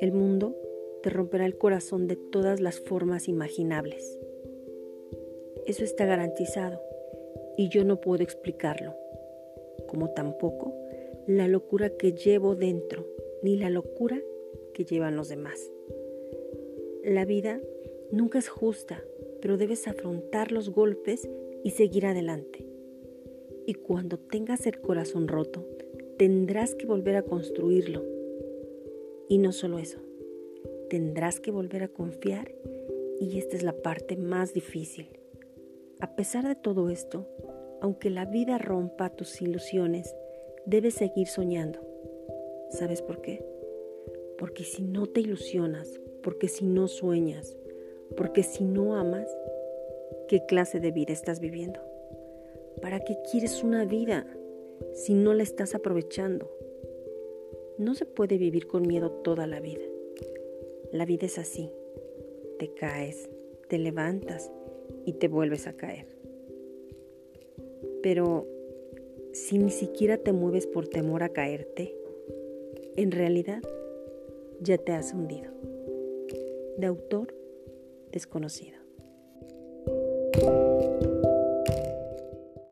El mundo te romperá el corazón de todas las formas imaginables. Eso está garantizado y yo no puedo explicarlo, como tampoco la locura que llevo dentro, ni la locura que llevan los demás. La vida nunca es justa, pero debes afrontar los golpes y seguir adelante. Y cuando tengas el corazón roto, tendrás que volver a construirlo y no solo eso, tendrás que volver a confiar y esta es la parte más difícil. A pesar de todo esto, aunque la vida rompa tus ilusiones, debes seguir soñando. ¿Sabes por qué? Porque si no te ilusionas, porque si no sueñas, porque si no amas, ¿qué clase de vida estás viviendo? ¿Para qué quieres una vida si no la estás aprovechando? No se puede vivir con miedo toda la vida. La vida es así. Te caes, te levantas y te vuelves a caer. Pero si ni siquiera te mueves por temor a caerte, en realidad ya te has hundido. De autor desconocido.